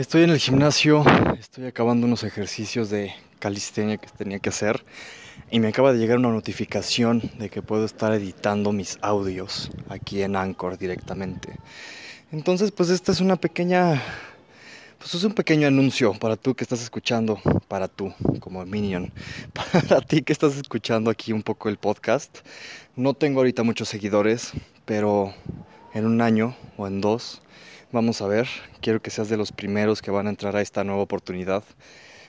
Estoy en el gimnasio, estoy acabando unos ejercicios de calistenia que tenía que hacer y me acaba de llegar una notificación de que puedo estar editando mis audios aquí en Anchor directamente. Entonces, pues esta es una pequeña pues es un pequeño anuncio para tú que estás escuchando, para tú como Minion, para ti que estás escuchando aquí un poco el podcast. No tengo ahorita muchos seguidores, pero en un año o en dos Vamos a ver, quiero que seas de los primeros que van a entrar a esta nueva oportunidad,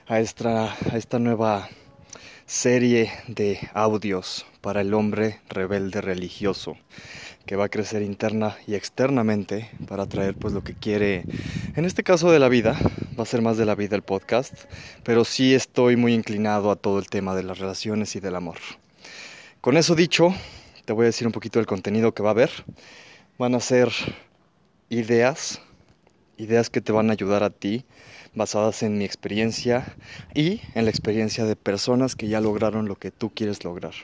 a esta, nueva serie de audios para el hombre rebelde religioso que va a crecer interna y externamente para traer pues lo que quiere en este caso de la vida. Va a ser más de la vida el podcast pero sí estoy muy inclinado a todo el tema de las relaciones y del amor. Con eso dicho te voy a decir un poquito del contenido que va a haber. Van a ser ideas, ideas que te van a ayudar a ti, basadas en mi experiencia y en la experiencia de personas que ya lograron lo que tú quieres lograr.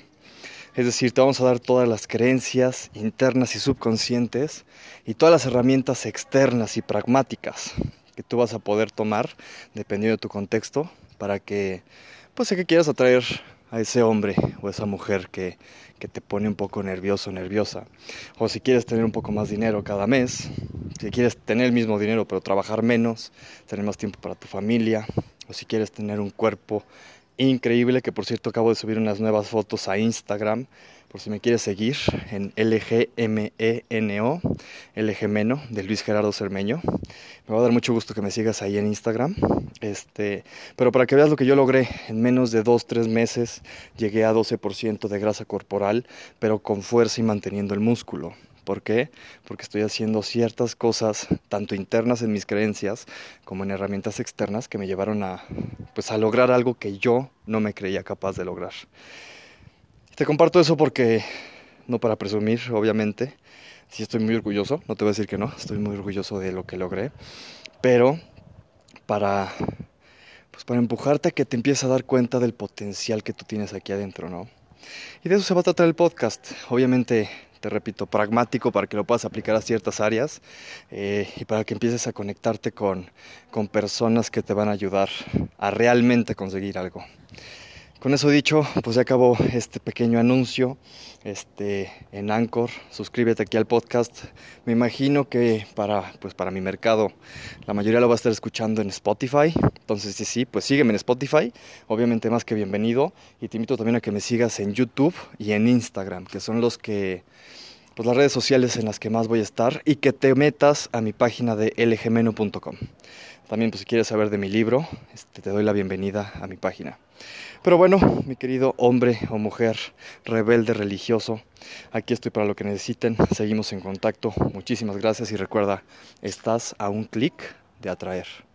Es decir, te vamos a dar todas las creencias internas y subconscientes y todas las herramientas externas y pragmáticas que tú vas a poder tomar dependiendo de tu contexto para que, pues, sé que quieras atraer a ese hombre o esa mujer que, que te pone un poco nervioso, nerviosa. O si quieres tener un poco más dinero cada mes, si quieres tener el mismo dinero pero trabajar menos, tener más tiempo para tu familia, o si quieres tener un cuerpo increíble, que por cierto acabo de subir unas nuevas fotos a Instagram, por si me quieres seguir, en LGMENO, LGMENO, de Luis Gerardo Cermeño. Me va a dar mucho gusto que me sigas ahí en Instagram. Este, pero para que veas lo que yo logré, en menos de 2-3 meses llegué a 12% de grasa corporal, pero con fuerza y manteniendo el músculo. ¿Por qué? Porque estoy haciendo ciertas cosas, tanto internas en mis creencias como en herramientas externas, que me llevaron a, pues, a lograr algo que yo no me creía capaz de lograr. Te comparto eso porque, no para presumir, obviamente, sí estoy muy orgulloso, no te voy a decir que no, estoy muy orgulloso de lo que logré, pero para, pues para empujarte a que te empieces a dar cuenta del potencial que tú tienes aquí adentro, ¿no? Y de eso se va a tratar el podcast. Obviamente te repito, pragmático para que lo puedas aplicar a ciertas áreas eh, y para que empieces a conectarte con, con personas que te van a ayudar a realmente conseguir algo. Con eso dicho, pues ya acabó este pequeño anuncio este, en Anchor. Suscríbete aquí al podcast. Me imagino que para, pues para mi mercado la mayoría lo va a estar escuchando en Spotify. Entonces, sí, sí, pues sígueme en Spotify. Obviamente más que bienvenido. Y te invito también a que me sigas en YouTube y en Instagram, que son los que pues las redes sociales en las que más voy a estar y que te metas a mi página de lgmeno.com. También pues si quieres saber de mi libro, este, te doy la bienvenida a mi página. Pero bueno, mi querido hombre o mujer rebelde religioso, aquí estoy para lo que necesiten. Seguimos en contacto. Muchísimas gracias y recuerda, estás a un clic de atraer.